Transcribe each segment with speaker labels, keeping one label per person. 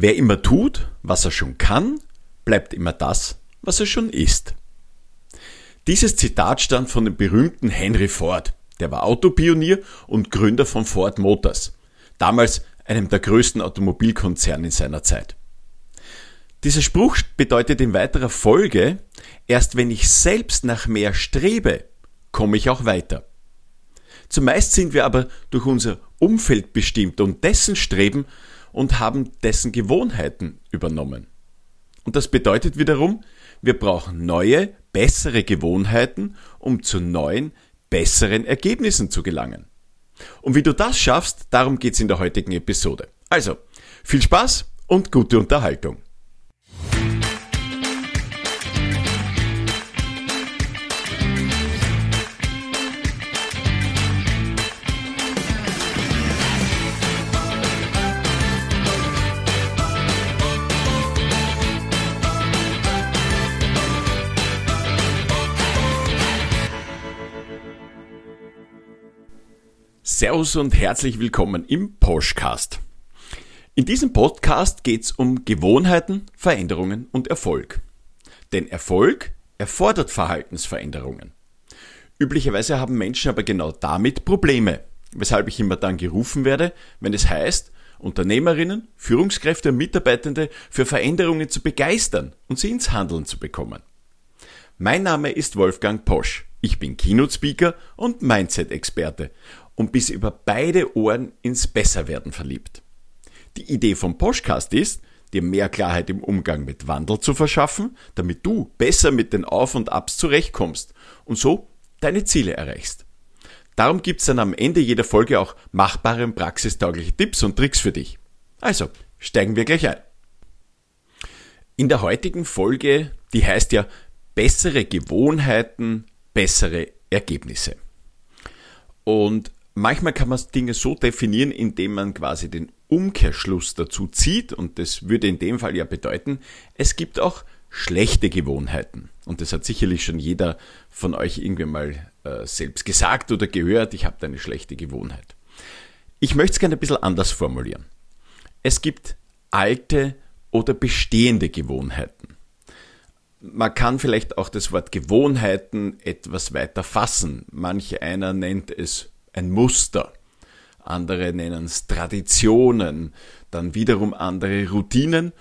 Speaker 1: Wer immer tut, was er schon kann, bleibt immer das, was er schon ist. Dieses Zitat stammt von dem berühmten Henry Ford. Der war Autopionier und Gründer von Ford Motors, damals einem der größten Automobilkonzerne in seiner Zeit. Dieser Spruch bedeutet in weiterer Folge, erst wenn ich selbst nach mehr strebe, komme ich auch weiter. Zumeist sind wir aber durch unser Umfeld bestimmt und dessen Streben und haben dessen Gewohnheiten übernommen. Und das bedeutet wiederum, wir brauchen neue, bessere Gewohnheiten, um zu neuen, besseren Ergebnissen zu gelangen. Und wie du das schaffst, darum geht's in der heutigen Episode. Also, viel Spaß und gute Unterhaltung. Servus und herzlich willkommen im Poschcast. In diesem Podcast geht es um Gewohnheiten, Veränderungen und Erfolg. Denn Erfolg erfordert Verhaltensveränderungen. Üblicherweise haben Menschen aber genau damit Probleme, weshalb ich immer dann gerufen werde, wenn es heißt, Unternehmerinnen, Führungskräfte und Mitarbeitende für Veränderungen zu begeistern und sie ins Handeln zu bekommen. Mein Name ist Wolfgang Posch. Ich bin Keynote-Speaker und Mindset-Experte und bis über beide Ohren ins Besserwerden verliebt. Die Idee vom Podcast ist, dir mehr Klarheit im Umgang mit Wandel zu verschaffen, damit du besser mit den Auf und Abs zurechtkommst und so deine Ziele erreichst. Darum gibt's dann am Ende jeder Folge auch machbare und praxistaugliche Tipps und Tricks für dich. Also, steigen wir gleich ein. In der heutigen Folge, die heißt ja bessere Gewohnheiten, bessere Ergebnisse. Und Manchmal kann man Dinge so definieren, indem man quasi den Umkehrschluss dazu zieht und das würde in dem Fall ja bedeuten, es gibt auch schlechte Gewohnheiten. Und das hat sicherlich schon jeder von euch irgendwie mal äh, selbst gesagt oder gehört, ich habe eine schlechte Gewohnheit. Ich möchte es gerne ein bisschen anders formulieren. Es gibt alte oder bestehende Gewohnheiten. Man kann vielleicht auch das Wort Gewohnheiten etwas weiter fassen. Manch einer nennt es ein Muster. Andere nennen es Traditionen, dann wiederum andere Routinen.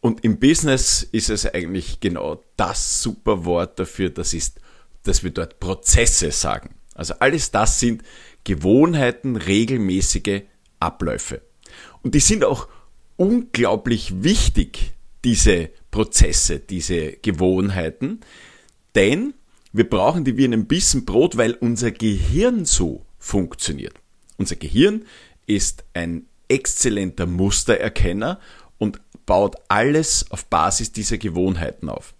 Speaker 1: Und im Business ist es eigentlich genau das super Wort dafür, das ist, dass wir dort Prozesse sagen. Also alles das sind Gewohnheiten, regelmäßige Abläufe. Und die sind auch unglaublich wichtig, diese Prozesse, diese Gewohnheiten, denn wir brauchen die wie einen Bissen Brot, weil unser Gehirn so funktioniert. Unser Gehirn ist ein exzellenter Mustererkenner und baut alles auf Basis dieser Gewohnheiten auf.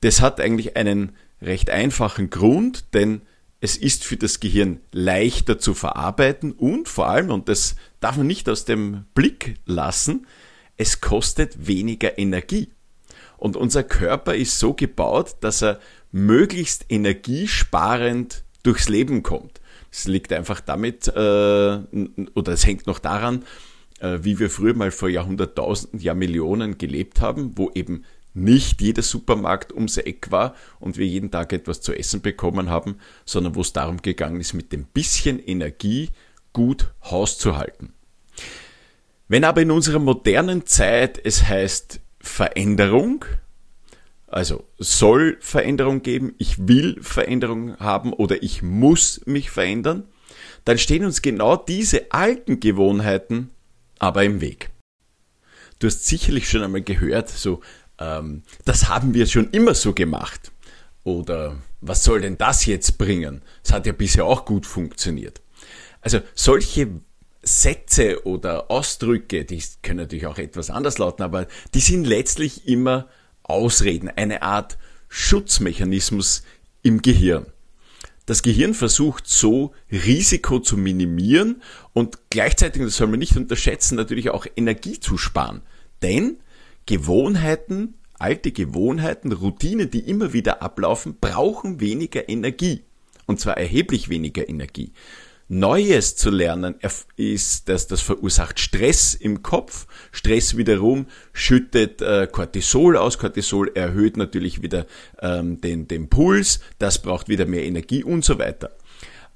Speaker 1: Das hat eigentlich einen recht einfachen Grund, denn es ist für das Gehirn leichter zu verarbeiten und vor allem, und das darf man nicht aus dem Blick lassen, es kostet weniger Energie. Und unser Körper ist so gebaut, dass er möglichst energiesparend durchs Leben kommt. Es liegt einfach damit, äh, oder es hängt noch daran, äh, wie wir früher mal vor Jahrhunderttausenden, Jahrmillionen gelebt haben, wo eben nicht jeder Supermarkt ums Eck war und wir jeden Tag etwas zu essen bekommen haben, sondern wo es darum gegangen ist, mit dem bisschen Energie gut Haus zu halten. Wenn aber in unserer modernen Zeit es heißt Veränderung, also soll Veränderung geben, ich will Veränderung haben oder ich muss mich verändern, dann stehen uns genau diese alten Gewohnheiten aber im Weg. Du hast sicherlich schon einmal gehört, so, ähm, das haben wir schon immer so gemacht. Oder was soll denn das jetzt bringen? Es hat ja bisher auch gut funktioniert. Also solche Sätze oder Ausdrücke, die können natürlich auch etwas anders lauten, aber die sind letztlich immer Ausreden, eine Art Schutzmechanismus im Gehirn. Das Gehirn versucht so Risiko zu minimieren und gleichzeitig, das soll man nicht unterschätzen, natürlich auch Energie zu sparen. Denn Gewohnheiten, alte Gewohnheiten, Routinen, die immer wieder ablaufen, brauchen weniger Energie. Und zwar erheblich weniger Energie. Neues zu lernen, ist, dass das verursacht Stress im Kopf. Stress wiederum schüttet äh, Cortisol aus. Cortisol erhöht natürlich wieder ähm, den, den Puls. Das braucht wieder mehr Energie und so weiter.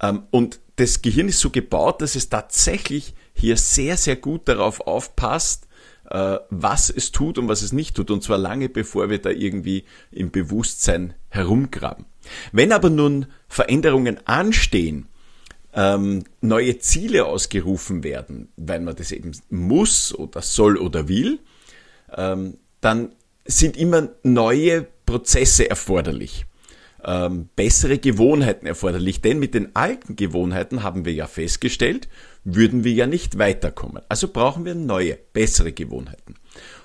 Speaker 1: Ähm, und das Gehirn ist so gebaut, dass es tatsächlich hier sehr, sehr gut darauf aufpasst, äh, was es tut und was es nicht tut. Und zwar lange bevor wir da irgendwie im Bewusstsein herumgraben. Wenn aber nun Veränderungen anstehen, ähm, neue Ziele ausgerufen werden, weil man das eben muss oder soll oder will, ähm, dann sind immer neue Prozesse erforderlich, ähm, bessere Gewohnheiten erforderlich, denn mit den alten Gewohnheiten haben wir ja festgestellt, würden wir ja nicht weiterkommen. Also brauchen wir neue, bessere Gewohnheiten.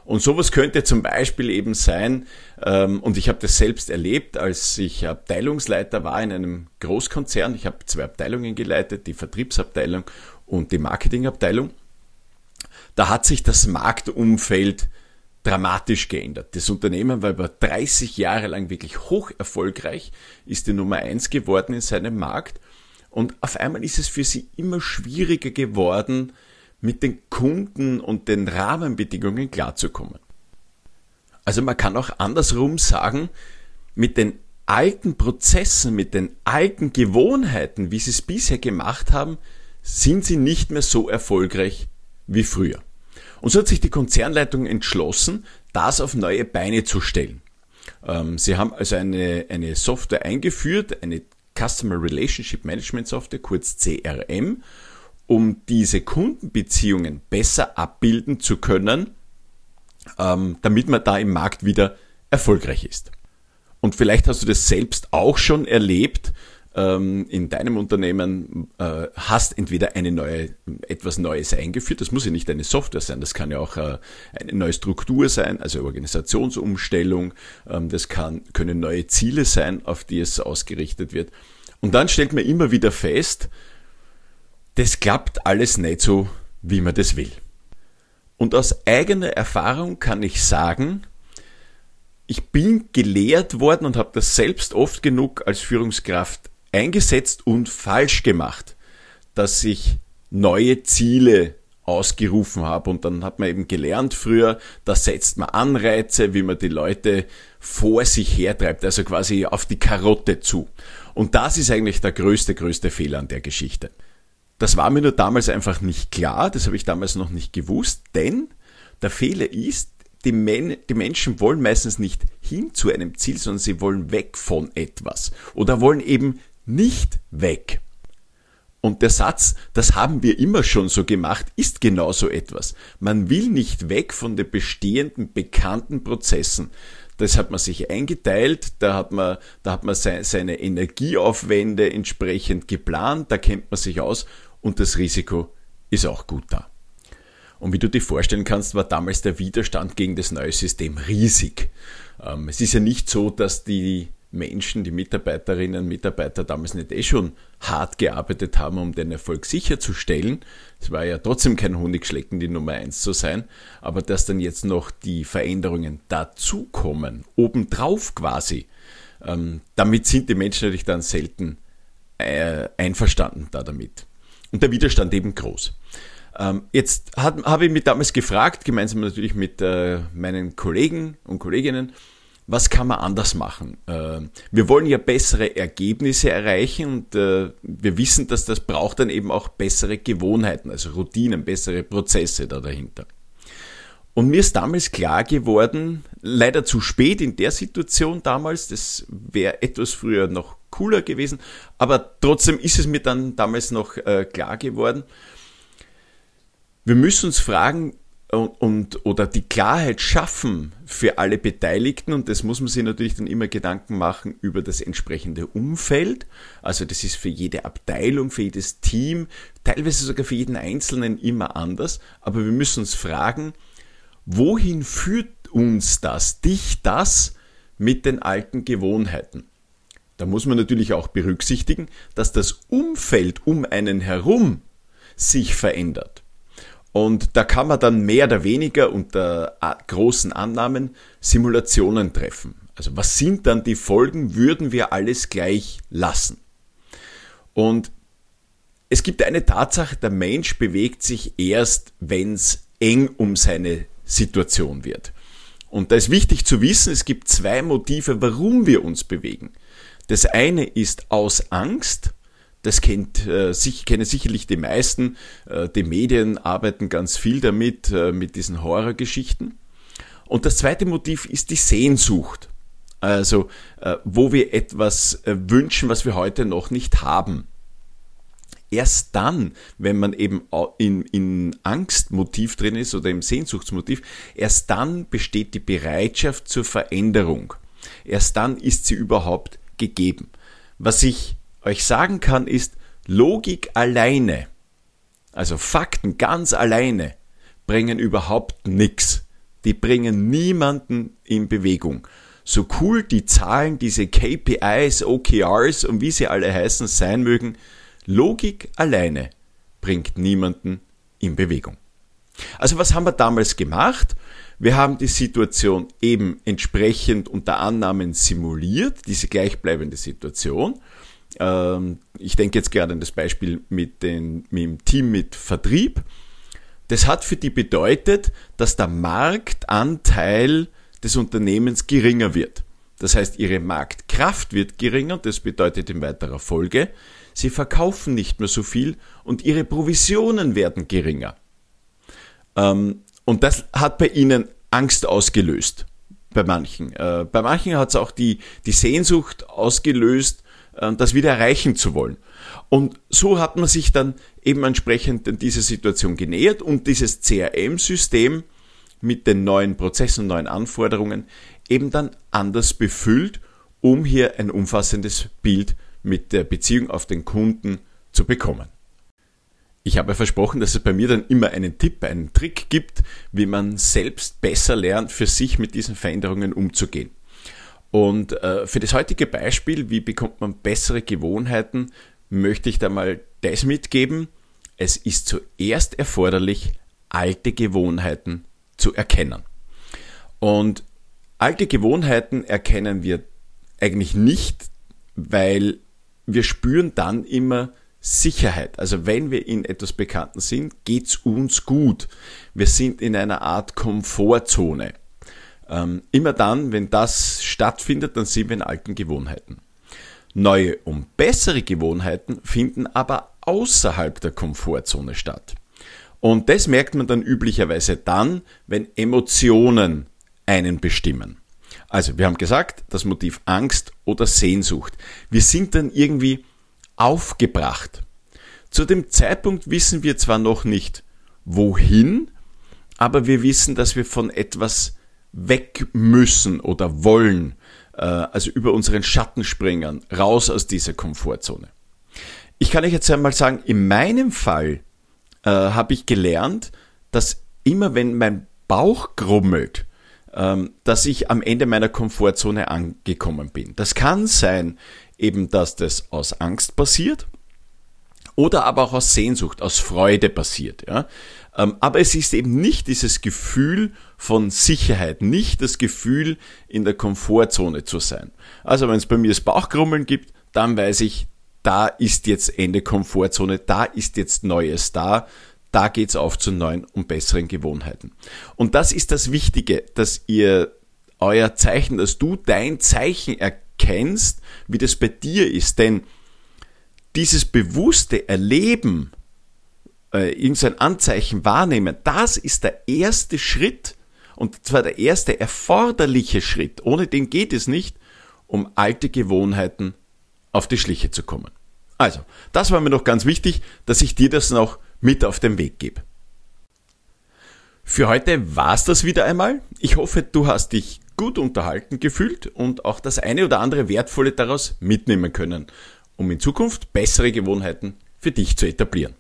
Speaker 1: Und sowas könnte zum Beispiel eben sein, ähm, und ich habe das selbst erlebt, als ich Abteilungsleiter war in einem Großkonzern. Ich habe zwei Abteilungen geleitet, die Vertriebsabteilung und die Marketingabteilung. Da hat sich das Marktumfeld dramatisch geändert. Das Unternehmen war über 30 Jahre lang wirklich hoch erfolgreich, ist die Nummer eins geworden in seinem Markt und auf einmal ist es für sie immer schwieriger geworden, mit den Kunden und den Rahmenbedingungen klarzukommen. Also man kann auch andersrum sagen, mit den alten Prozessen, mit den alten Gewohnheiten, wie sie es bisher gemacht haben, sind sie nicht mehr so erfolgreich wie früher. Und so hat sich die Konzernleitung entschlossen, das auf neue Beine zu stellen. Ähm, sie haben also eine, eine Software eingeführt, eine Customer Relationship Management Software, kurz CRM, um diese Kundenbeziehungen besser abbilden zu können, ähm, damit man da im Markt wieder erfolgreich ist. Und vielleicht hast du das selbst auch schon erlebt, ähm, in deinem Unternehmen äh, hast entweder eine neue, etwas Neues eingeführt, das muss ja nicht eine Software sein, das kann ja auch äh, eine neue Struktur sein, also Organisationsumstellung, ähm, das kann, können neue Ziele sein, auf die es ausgerichtet wird. Und dann stellt man immer wieder fest, das klappt alles nicht so, wie man das will. Und aus eigener Erfahrung kann ich sagen, ich bin gelehrt worden und habe das selbst oft genug als Führungskraft eingesetzt und falsch gemacht, dass ich neue Ziele ausgerufen habe. Und dann hat man eben gelernt früher, da setzt man Anreize, wie man die Leute vor sich hertreibt, also quasi auf die Karotte zu. Und das ist eigentlich der größte, größte Fehler an der Geschichte. Das war mir nur damals einfach nicht klar, das habe ich damals noch nicht gewusst, denn der Fehler ist, die, Men die Menschen wollen meistens nicht hin zu einem Ziel, sondern sie wollen weg von etwas oder wollen eben nicht weg. Und der Satz, das haben wir immer schon so gemacht, ist genau so etwas. Man will nicht weg von den bestehenden, bekannten Prozessen. Das hat man sich eingeteilt, da hat man, da hat man seine Energieaufwände entsprechend geplant, da kennt man sich aus und das Risiko ist auch gut da. Und wie du dir vorstellen kannst, war damals der Widerstand gegen das neue System riesig. Ähm, es ist ja nicht so, dass die Menschen, die Mitarbeiterinnen und Mitarbeiter damals nicht eh schon hart gearbeitet haben, um den Erfolg sicherzustellen. Es war ja trotzdem kein Honigschlecken, die Nummer eins zu sein, aber dass dann jetzt noch die Veränderungen dazukommen, obendrauf quasi, ähm, damit sind die Menschen natürlich dann selten äh, einverstanden da damit und der Widerstand eben groß. Ähm, jetzt habe ich mich damals gefragt, gemeinsam natürlich mit äh, meinen Kollegen und Kolleginnen, was kann man anders machen? Äh, wir wollen ja bessere Ergebnisse erreichen und äh, wir wissen, dass das braucht dann eben auch bessere Gewohnheiten, also Routinen, bessere Prozesse da dahinter. Und mir ist damals klar geworden, leider zu spät in der Situation damals, das wäre etwas früher noch cooler gewesen, aber trotzdem ist es mir dann damals noch äh, klar geworden. Wir müssen uns fragen und, und oder die Klarheit schaffen für alle Beteiligten und das muss man sich natürlich dann immer Gedanken machen über das entsprechende Umfeld. Also das ist für jede Abteilung, für jedes Team, teilweise sogar für jeden Einzelnen immer anders, aber wir müssen uns fragen, wohin führt uns das, dich das mit den alten Gewohnheiten? Da muss man natürlich auch berücksichtigen, dass das Umfeld um einen herum sich verändert. Und da kann man dann mehr oder weniger unter großen Annahmen Simulationen treffen. Also was sind dann die Folgen, würden wir alles gleich lassen? Und es gibt eine Tatsache, der Mensch bewegt sich erst, wenn es eng um seine Situation wird. Und da ist wichtig zu wissen, es gibt zwei Motive, warum wir uns bewegen. Das eine ist aus Angst. Das kennt, äh, sich, kennen sicherlich die meisten. Äh, die Medien arbeiten ganz viel damit, äh, mit diesen Horrorgeschichten. Und das zweite Motiv ist die Sehnsucht. Also, äh, wo wir etwas äh, wünschen, was wir heute noch nicht haben. Erst dann, wenn man eben in, in Angstmotiv drin ist oder im Sehnsuchtsmotiv, erst dann besteht die Bereitschaft zur Veränderung. Erst dann ist sie überhaupt gegeben. Was ich euch sagen kann, ist, Logik alleine, also Fakten ganz alleine, bringen überhaupt nichts. Die bringen niemanden in Bewegung. So cool die Zahlen, diese KPIs, OKRs und wie sie alle heißen sein mögen, Logik alleine bringt niemanden in Bewegung. Also was haben wir damals gemacht? Wir haben die Situation eben entsprechend unter Annahmen simuliert, diese gleichbleibende Situation. Ähm, ich denke jetzt gerade an das Beispiel mit, den, mit dem Team mit Vertrieb. Das hat für die bedeutet, dass der Marktanteil des Unternehmens geringer wird. Das heißt, ihre Marktkraft wird geringer, das bedeutet in weiterer Folge, sie verkaufen nicht mehr so viel und ihre Provisionen werden geringer. Ähm, und das hat bei ihnen Angst ausgelöst, bei manchen. Äh, bei manchen hat es auch die, die Sehnsucht ausgelöst, äh, das wieder erreichen zu wollen. Und so hat man sich dann eben entsprechend in dieser Situation genähert und dieses CRM-System mit den neuen Prozessen und neuen Anforderungen eben dann anders befüllt, um hier ein umfassendes Bild mit der Beziehung auf den Kunden zu bekommen. Ich habe versprochen, dass es bei mir dann immer einen Tipp, einen Trick gibt, wie man selbst besser lernt, für sich mit diesen Veränderungen umzugehen. Und äh, für das heutige Beispiel, wie bekommt man bessere Gewohnheiten, möchte ich da mal das mitgeben. Es ist zuerst erforderlich, alte Gewohnheiten zu erkennen. Und alte Gewohnheiten erkennen wir eigentlich nicht, weil wir spüren dann immer Sicherheit. Also wenn wir in etwas Bekannten sind, geht's uns gut. Wir sind in einer Art Komfortzone. Ähm, immer dann, wenn das stattfindet, dann sind wir in alten Gewohnheiten. Neue und bessere Gewohnheiten finden aber außerhalb der Komfortzone statt. Und das merkt man dann üblicherweise dann, wenn Emotionen einen bestimmen. Also, wir haben gesagt, das Motiv Angst oder Sehnsucht. Wir sind dann irgendwie aufgebracht. Zu dem Zeitpunkt wissen wir zwar noch nicht, wohin, aber wir wissen, dass wir von etwas weg müssen oder wollen, äh, also über unseren Schatten springen, raus aus dieser Komfortzone. Ich kann euch jetzt einmal sagen, in meinem Fall äh, habe ich gelernt, dass immer wenn mein Bauch grummelt, dass ich am Ende meiner Komfortzone angekommen bin. Das kann sein, eben, dass das aus Angst passiert oder aber auch aus Sehnsucht, aus Freude passiert. Ja? Ähm, aber es ist eben nicht dieses Gefühl von Sicherheit, nicht das Gefühl, in der Komfortzone zu sein. Also wenn es bei mir das Bauchgrummeln gibt, dann weiß ich, da ist jetzt Ende Komfortzone, da ist jetzt Neues da, da geht's auf zu neuen und besseren Gewohnheiten. Und das ist das Wichtige, dass ihr euer Zeichen, dass du dein Zeichen erkennst, wie das bei dir ist. Denn dieses bewusste Erleben, äh, irgendein Anzeichen wahrnehmen, das ist der erste Schritt und zwar der erste erforderliche Schritt. Ohne den geht es nicht, um alte Gewohnheiten auf die Schliche zu kommen. Also, das war mir noch ganz wichtig, dass ich dir das noch mit auf den Weg gebe. Für heute war's das wieder einmal. Ich hoffe, du hast dich gut unterhalten gefühlt und auch das eine oder andere Wertvolle daraus mitnehmen können, um in Zukunft bessere Gewohnheiten für dich zu etablieren.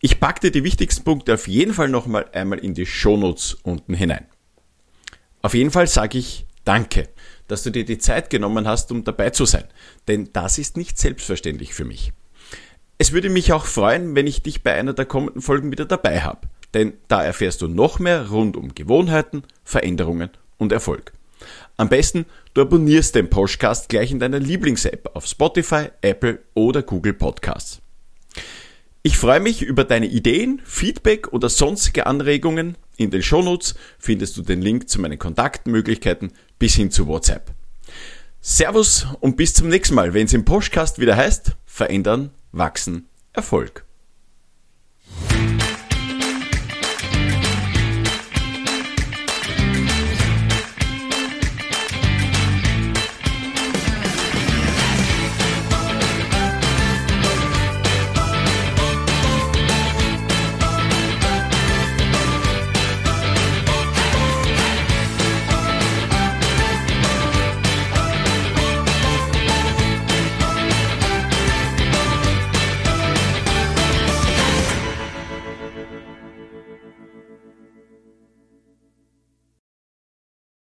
Speaker 1: Ich packte die wichtigsten Punkte auf jeden Fall nochmal einmal in die Shownotes unten hinein. Auf jeden Fall sage ich Danke dass du dir die Zeit genommen hast, um dabei zu sein. Denn das ist nicht selbstverständlich für mich. Es würde mich auch freuen, wenn ich dich bei einer der kommenden Folgen wieder dabei habe. Denn da erfährst du noch mehr rund um Gewohnheiten, Veränderungen und Erfolg. Am besten, du abonnierst den Podcast gleich in deiner Lieblings-App auf Spotify, Apple oder Google Podcasts. Ich freue mich über deine Ideen, Feedback oder sonstige Anregungen. In den Shownotes findest du den Link zu meinen Kontaktmöglichkeiten bis hin zu WhatsApp. Servus und bis zum nächsten Mal, wenn es im Podcast wieder heißt, verändern, wachsen, Erfolg.